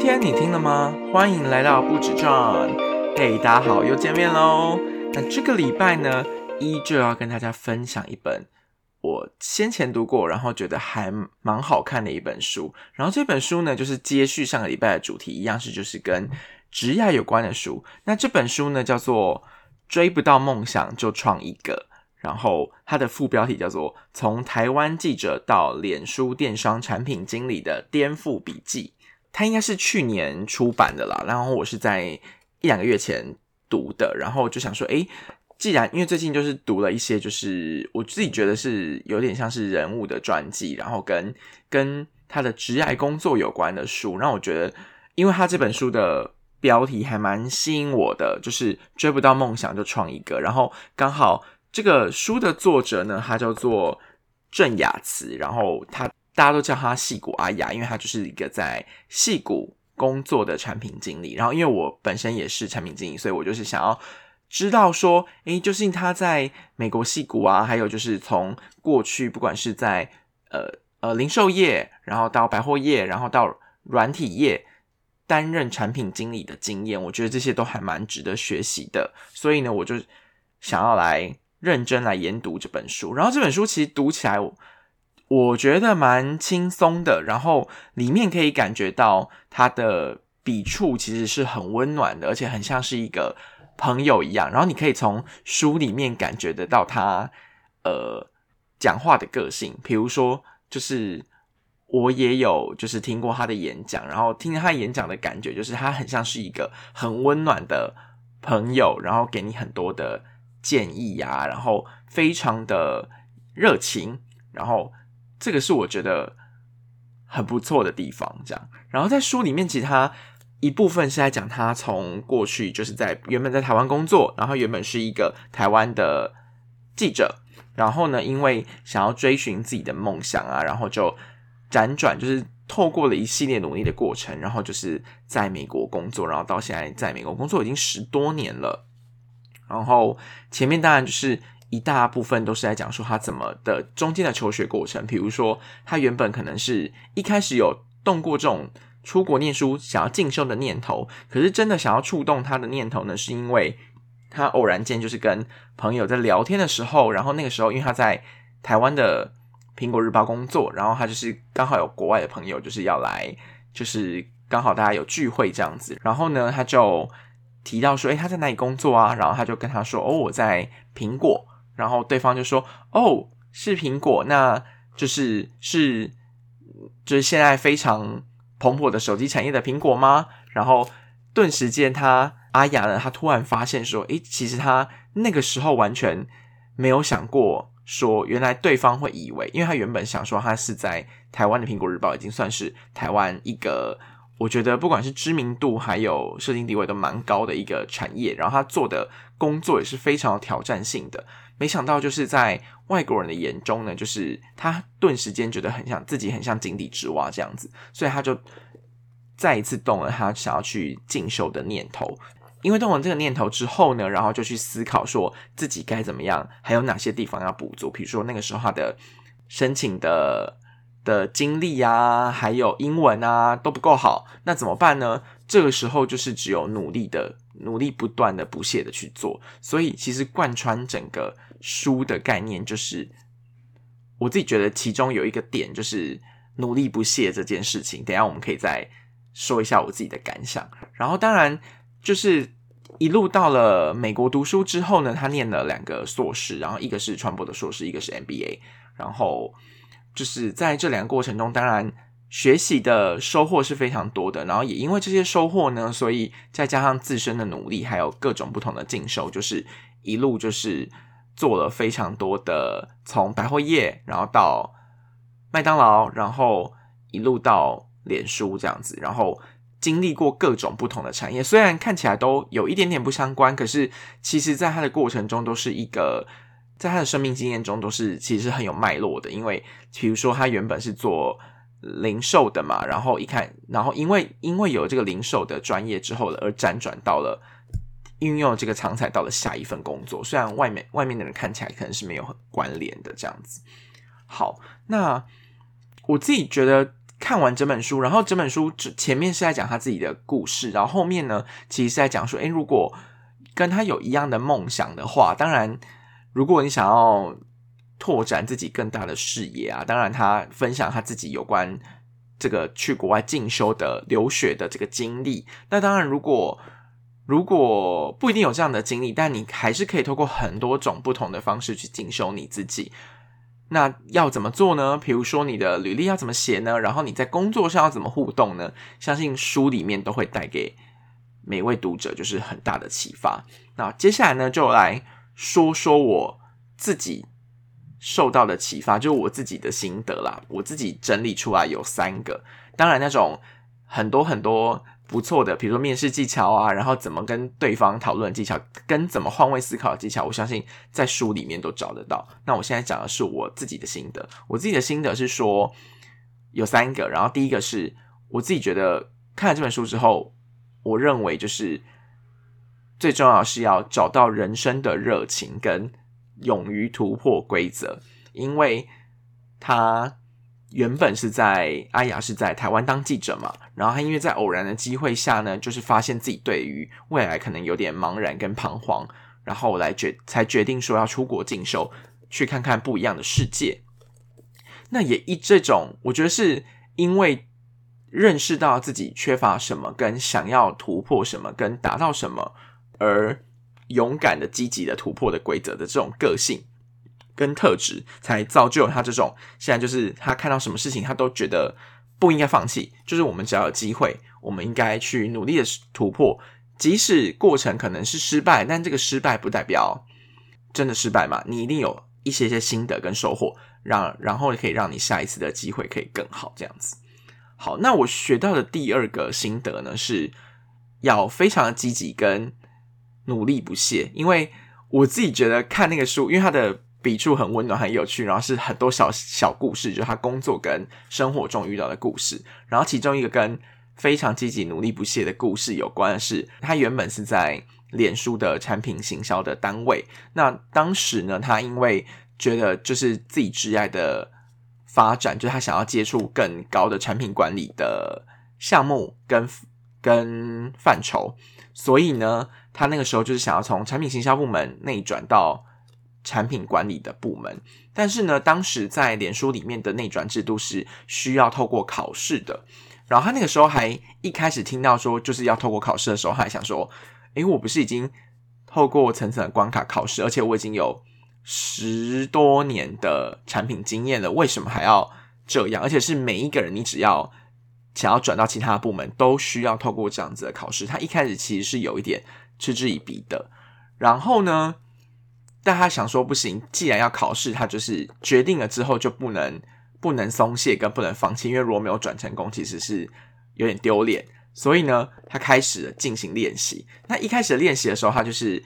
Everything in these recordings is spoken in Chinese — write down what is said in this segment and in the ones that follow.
今天你听了吗？欢迎来到不止赚。嘿，大家好，又见面喽。那这个礼拜呢，依旧要跟大家分享一本我先前读过，然后觉得还蛮好看的一本书。然后这本书呢，就是接续上个礼拜的主题，一样是就是跟职业有关的书。那这本书呢，叫做《追不到梦想就创一个》。然后它的副标题叫做《从台湾记者到脸书电商产品经理的颠覆笔记》，它应该是去年出版的啦。然后我是在一两个月前读的，然后就想说，诶，既然因为最近就是读了一些，就是我自己觉得是有点像是人物的传记，然后跟跟他的职业工作有关的书，让我觉得，因为他这本书的标题还蛮吸引我的，就是追不到梦想就创一个，然后刚好。这个书的作者呢，他叫做郑雅慈，然后他大家都叫他戏骨阿雅，因为他就是一个在戏骨工作的产品经理。然后因为我本身也是产品经理，所以我就是想要知道说，诶，究竟他在美国戏骨啊，还有就是从过去不管是在呃呃零售业，然后到百货业，然后到软体业担任产品经理的经验，我觉得这些都还蛮值得学习的。所以呢，我就想要来。认真来研读这本书，然后这本书其实读起来，我我觉得蛮轻松的，然后里面可以感觉到他的笔触其实是很温暖的，而且很像是一个朋友一样。然后你可以从书里面感觉得到他呃讲话的个性，比如说就是我也有就是听过他的演讲，然后听他演讲的感觉就是他很像是一个很温暖的朋友，然后给你很多的。建议呀，然后非常的热情，然后这个是我觉得很不错的地方。这样，然后在书里面，其他一部分是在讲他从过去就是在原本在台湾工作，然后原本是一个台湾的记者，然后呢，因为想要追寻自己的梦想啊，然后就辗转，就是透过了一系列努力的过程，然后就是在美国工作，然后到现在在美国工作已经十多年了。然后前面当然就是一大部分都是在讲说他怎么的中间的求学过程，比如说他原本可能是一开始有动过这种出国念书、想要进修的念头，可是真的想要触动他的念头呢，是因为他偶然间就是跟朋友在聊天的时候，然后那个时候因为他在台湾的苹果日报工作，然后他就是刚好有国外的朋友就是要来，就是刚好大家有聚会这样子，然后呢他就。提到说，哎，他在哪里工作啊？然后他就跟他说，哦，我在苹果。然后对方就说，哦，是苹果，那就是是就是现在非常蓬勃的手机产业的苹果吗？然后顿时间，他阿雅呢，他突然发现说，哎，其实他那个时候完全没有想过，说原来对方会以为，因为他原本想说他是在台湾的苹果日报已经算是台湾一个。我觉得不管是知名度还有社经地位都蛮高的一个产业，然后他做的工作也是非常有挑战性的。没想到就是在外国人的眼中呢，就是他顿时间觉得很像自己很像井底之蛙这样子，所以他就再一次动了他想要去进修的念头。因为动了这个念头之后呢，然后就去思考说自己该怎么样，还有哪些地方要补足。比如说那个时候他的申请的。的经历啊，还有英文啊都不够好，那怎么办呢？这个时候就是只有努力的、努力不断的、不懈的去做。所以其实贯穿整个书的概念，就是我自己觉得其中有一个点就是努力不懈这件事情。等下我们可以再说一下我自己的感想。然后当然就是一路到了美国读书之后呢，他念了两个硕士，然后一个是传播的硕士，一个是 MBA，然后。就是在这两个过程中，当然学习的收获是非常多的，然后也因为这些收获呢，所以再加上自身的努力，还有各种不同的进修，就是一路就是做了非常多的，从百货业，然后到麦当劳，然后一路到脸书这样子，然后经历过各种不同的产业，虽然看起来都有一点点不相关，可是其实在它的过程中都是一个。在他的生命经验中，都是其实很有脉络的。因为，比如说，他原本是做零售的嘛，然后一看，然后因为因为有这个零售的专业之后了，而辗转到了运用这个藏才到了下一份工作。虽然外面外面的人看起来可能是没有很关联的这样子。好，那我自己觉得看完整本书，然后整本书前面是在讲他自己的故事，然后后面呢，其实是在讲说，诶，如果跟他有一样的梦想的话，当然，如果你想要拓展自己更大的视野啊，当然他分享他自己有关这个去国外进修的留学的这个经历。那当然，如果如果不一定有这样的经历，但你还是可以透过很多种不同的方式去进修你自己。那要怎么做呢？比如说你的履历要怎么写呢？然后你在工作上要怎么互动呢？相信书里面都会带给每位读者就是很大的启发。那接下来呢，就来说说我自己受到的启发，就是我自己的心得啦。我自己整理出来有三个，当然那种很多很多。不错的，比如说面试技巧啊，然后怎么跟对方讨论技巧，跟怎么换位思考的技巧，我相信在书里面都找得到。那我现在讲的是我自己的心得，我自己的心得是说有三个，然后第一个是我自己觉得看了这本书之后，我认为就是最重要是要找到人生的热情跟勇于突破规则，因为他。原本是在阿雅是在台湾当记者嘛，然后他因为在偶然的机会下呢，就是发现自己对于未来可能有点茫然跟彷徨，然后来决才决定说要出国进修，去看看不一样的世界。那也一这种，我觉得是因为认识到自己缺乏什么，跟想要突破什么，跟达到什么，而勇敢的、积极的突破的规则的这种个性。跟特质才造就了他这种，现在就是他看到什么事情，他都觉得不应该放弃。就是我们只要有机会，我们应该去努力的突破，即使过程可能是失败，但这个失败不代表真的失败嘛。你一定有一些些心得跟收获，让然后可以让你下一次的机会可以更好。这样子，好，那我学到的第二个心得呢，是要非常的积极跟努力不懈。因为我自己觉得看那个书，因为它的。笔触很温暖，很有趣，然后是很多小小故事，就是他工作跟生活中遇到的故事。然后其中一个跟非常积极、努力不懈的故事有关的是，他原本是在脸书的产品行销的单位。那当时呢，他因为觉得就是自己挚爱的发展，就是他想要接触更高的产品管理的项目跟跟范畴，所以呢，他那个时候就是想要从产品行销部门内转到。产品管理的部门，但是呢，当时在脸书里面的内转制度是需要透过考试的。然后他那个时候还一开始听到说就是要透过考试的时候，他还想说：“诶，我不是已经透过层层的关卡考试，而且我已经有十多年的产品经验了，为什么还要这样？而且是每一个人，你只要想要转到其他部门，都需要透过这样子的考试。”他一开始其实是有一点嗤之以鼻的。然后呢？但他想说不行，既然要考试，他就是决定了之后就不能不能松懈，跟不能放弃，因为如果没有转成功，其实是有点丢脸。所以呢，他开始进行练习。那一开始练习的时候，他就是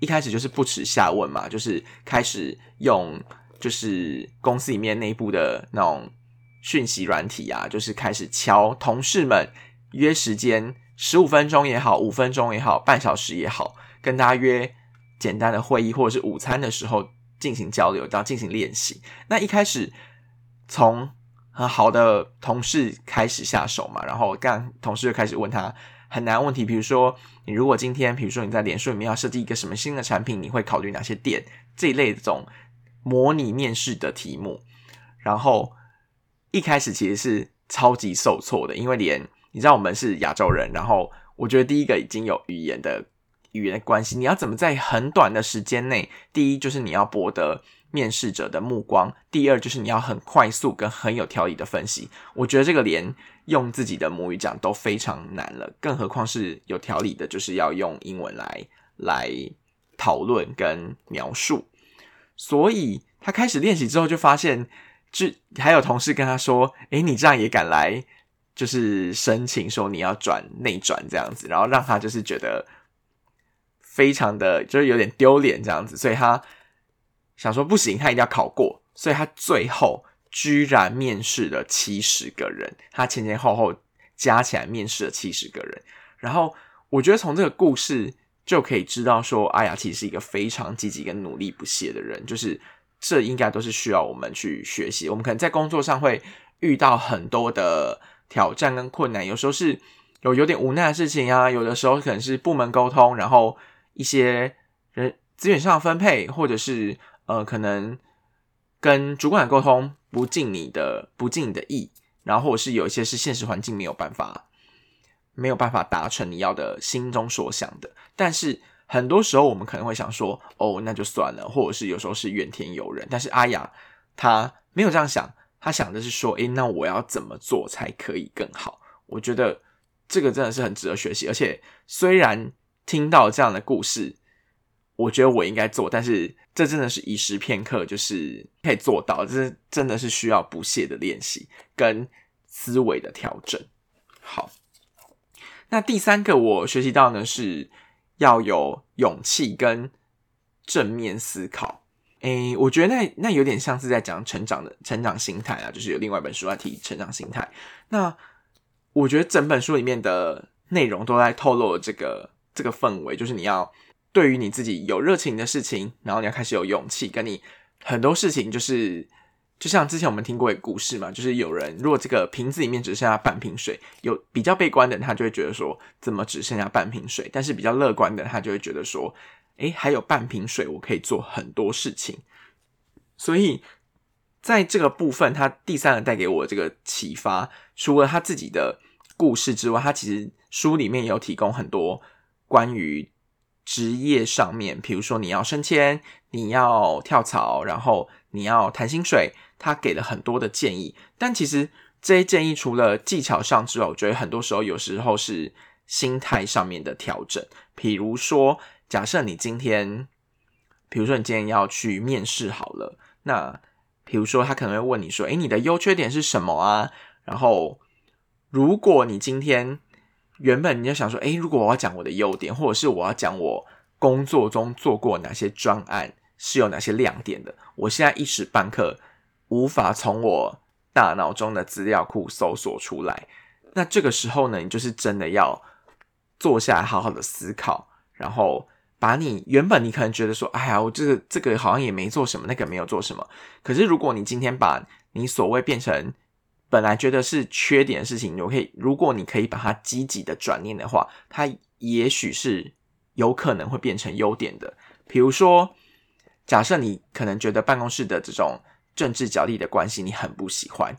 一开始就是不耻下问嘛，就是开始用就是公司里面内部的那种讯息软体啊，就是开始敲同事们约时间，十五分钟也好，五分钟也好，半小时也好，跟大家约。简单的会议或者是午餐的时候进行交流，然后进行练习。那一开始从很好的同事开始下手嘛，然后干同事就开始问他很难问题，比如说你如果今天，比如说你在脸书里面要设计一个什么新的产品，你会考虑哪些点？这一类这种模拟面试的题目。然后一开始其实是超级受挫的，因为连你知道我们是亚洲人，然后我觉得第一个已经有语言的。语言关系，你要怎么在很短的时间内？第一就是你要博得面试者的目光，第二就是你要很快速跟很有条理的分析。我觉得这个连用自己的母语讲都非常难了，更何况是有条理的，就是要用英文来来讨论跟描述。所以他开始练习之后，就发现，就还有同事跟他说：“诶，你这样也敢来？就是申请说你要转内转这样子，然后让他就是觉得。”非常的就是有点丢脸这样子，所以他想说不行，他一定要考过，所以他最后居然面试了七十个人，他前前后后加起来面试了七十个人。然后我觉得从这个故事就可以知道说，阿雅其实是一个非常积极跟努力不懈的人，就是这应该都是需要我们去学习。我们可能在工作上会遇到很多的挑战跟困难，有时候是有有点无奈的事情啊，有的时候可能是部门沟通，然后一些人资源上的分配，或者是呃可能跟主管沟通不尽你的不尽你的意，然后或者是有一些是现实环境没有办法没有办法达成你要的心中所想的，但是。很多时候我们可能会想说，哦，那就算了，或者是有时候是怨天尤人。但是阿雅她没有这样想，他想的是说，诶，那我要怎么做才可以更好？我觉得这个真的是很值得学习。而且虽然听到这样的故事，我觉得我应该做，但是这真的是一时片刻，就是可以做到，这真的是需要不懈的练习跟思维的调整。好，那第三个我学习到呢是。要有勇气跟正面思考，诶，我觉得那那有点像是在讲成长的成长心态啊，就是有另外一本书在提成长心态。那我觉得整本书里面的内容都在透露这个这个氛围，就是你要对于你自己有热情的事情，然后你要开始有勇气，跟你很多事情就是。就像之前我们听过一个故事嘛，就是有人如果这个瓶子里面只剩下半瓶水，有比较悲观的人他就会觉得说怎么只剩下半瓶水，但是比较乐观的他就会觉得说，诶，还有半瓶水，我可以做很多事情。所以在这个部分，他第三个带给我这个启发，除了他自己的故事之外，他其实书里面有提供很多关于。职业上面，比如说你要升迁，你要跳槽，然后你要谈薪水，他给了很多的建议。但其实这些建议除了技巧上之外，我觉得很多时候有时候是心态上面的调整。比如说，假设你今天，比如说你今天要去面试好了，那比如说他可能会问你说：“诶，你的优缺点是什么啊？”然后如果你今天原本你就想说，诶，如果我要讲我的优点，或者是我要讲我工作中做过哪些专案是有哪些亮点的，我现在一时半刻无法从我大脑中的资料库搜索出来。那这个时候呢，你就是真的要坐下来好好的思考，然后把你原本你可能觉得说，哎呀，我这个这个好像也没做什么，那个没有做什么。可是如果你今天把你所谓变成本来觉得是缺点的事情，你可以，如果你可以把它积极的转念的话，它也许是有可能会变成优点的。比如说，假设你可能觉得办公室的这种政治角力的关系你很不喜欢，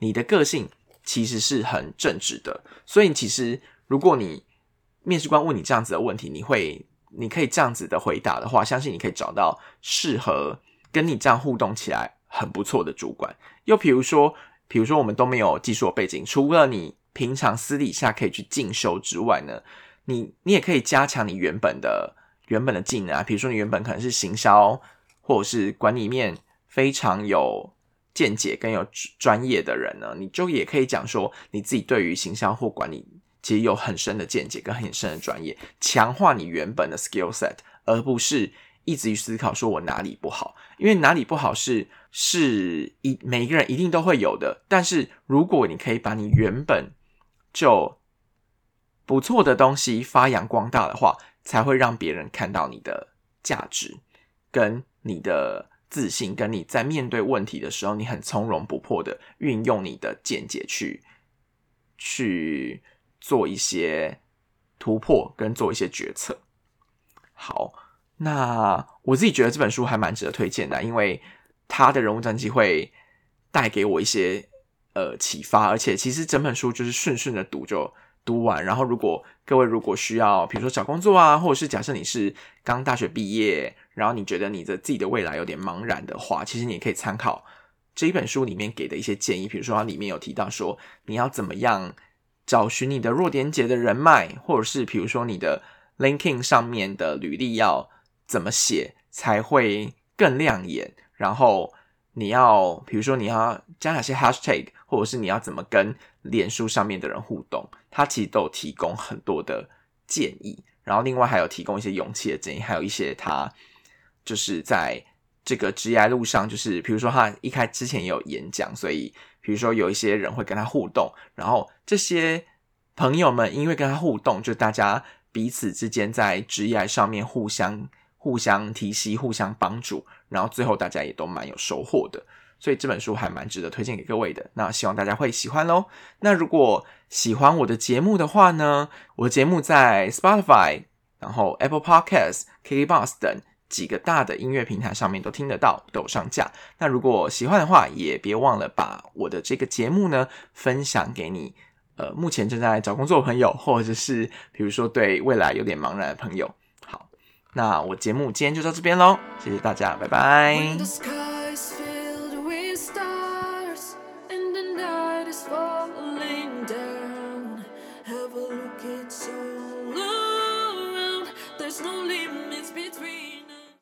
你的个性其实是很正直的，所以其实如果你面试官问你这样子的问题，你会你可以这样子的回答的话，相信你可以找到适合跟你这样互动起来很不错的主管。又比如说。比如说，我们都没有技术背景，除了你平常私底下可以去进修之外呢，你你也可以加强你原本的原本的技能啊。比如说，你原本可能是行销或者是管理面非常有见解跟有专业的人呢，你就也可以讲说你自己对于行销或管理其实有很深的见解跟很深的专业，强化你原本的 skill set，而不是。一直去思考，说我哪里不好，因为哪里不好是是一每一个人一定都会有的。但是如果你可以把你原本就不错的东西发扬光大的话，才会让别人看到你的价值，跟你的自信，跟你在面对问题的时候，你很从容不迫的运用你的见解去去做一些突破，跟做一些决策。好。那我自己觉得这本书还蛮值得推荐的，因为他的人物传记会带给我一些呃启发，而且其实整本书就是顺顺的读就读完。然后如果各位如果需要，比如说找工作啊，或者是假设你是刚大学毕业，然后你觉得你的自己的未来有点茫然的话，其实你也可以参考这一本书里面给的一些建议，比如说它里面有提到说你要怎么样找寻你的弱点姐的人脉，或者是比如说你的 LinkedIn 上面的履历要。怎么写才会更亮眼？然后你要，比如说你要加哪些 hashtag，或者是你要怎么跟脸书上面的人互动，他其实都有提供很多的建议。然后另外还有提供一些勇气的建议，还有一些他就是在这个职业路上，就是比如说他一开之前也有演讲，所以比如说有一些人会跟他互动，然后这些朋友们因为跟他互动，就大家彼此之间在职业上面互相。互相提携、互相帮助，然后最后大家也都蛮有收获的。所以这本书还蛮值得推荐给各位的。那希望大家会喜欢喽。那如果喜欢我的节目的话呢，我的节目在 Spotify、然后 Apple Podcast、KKBox 等几个大的音乐平台上面都听得到，都上架。那如果喜欢的话，也别忘了把我的这个节目呢分享给你，呃，目前正在找工作的朋友，或者是比如说对未来有点茫然的朋友。好，那我节目今天就到这边喽，谢谢大家，拜拜。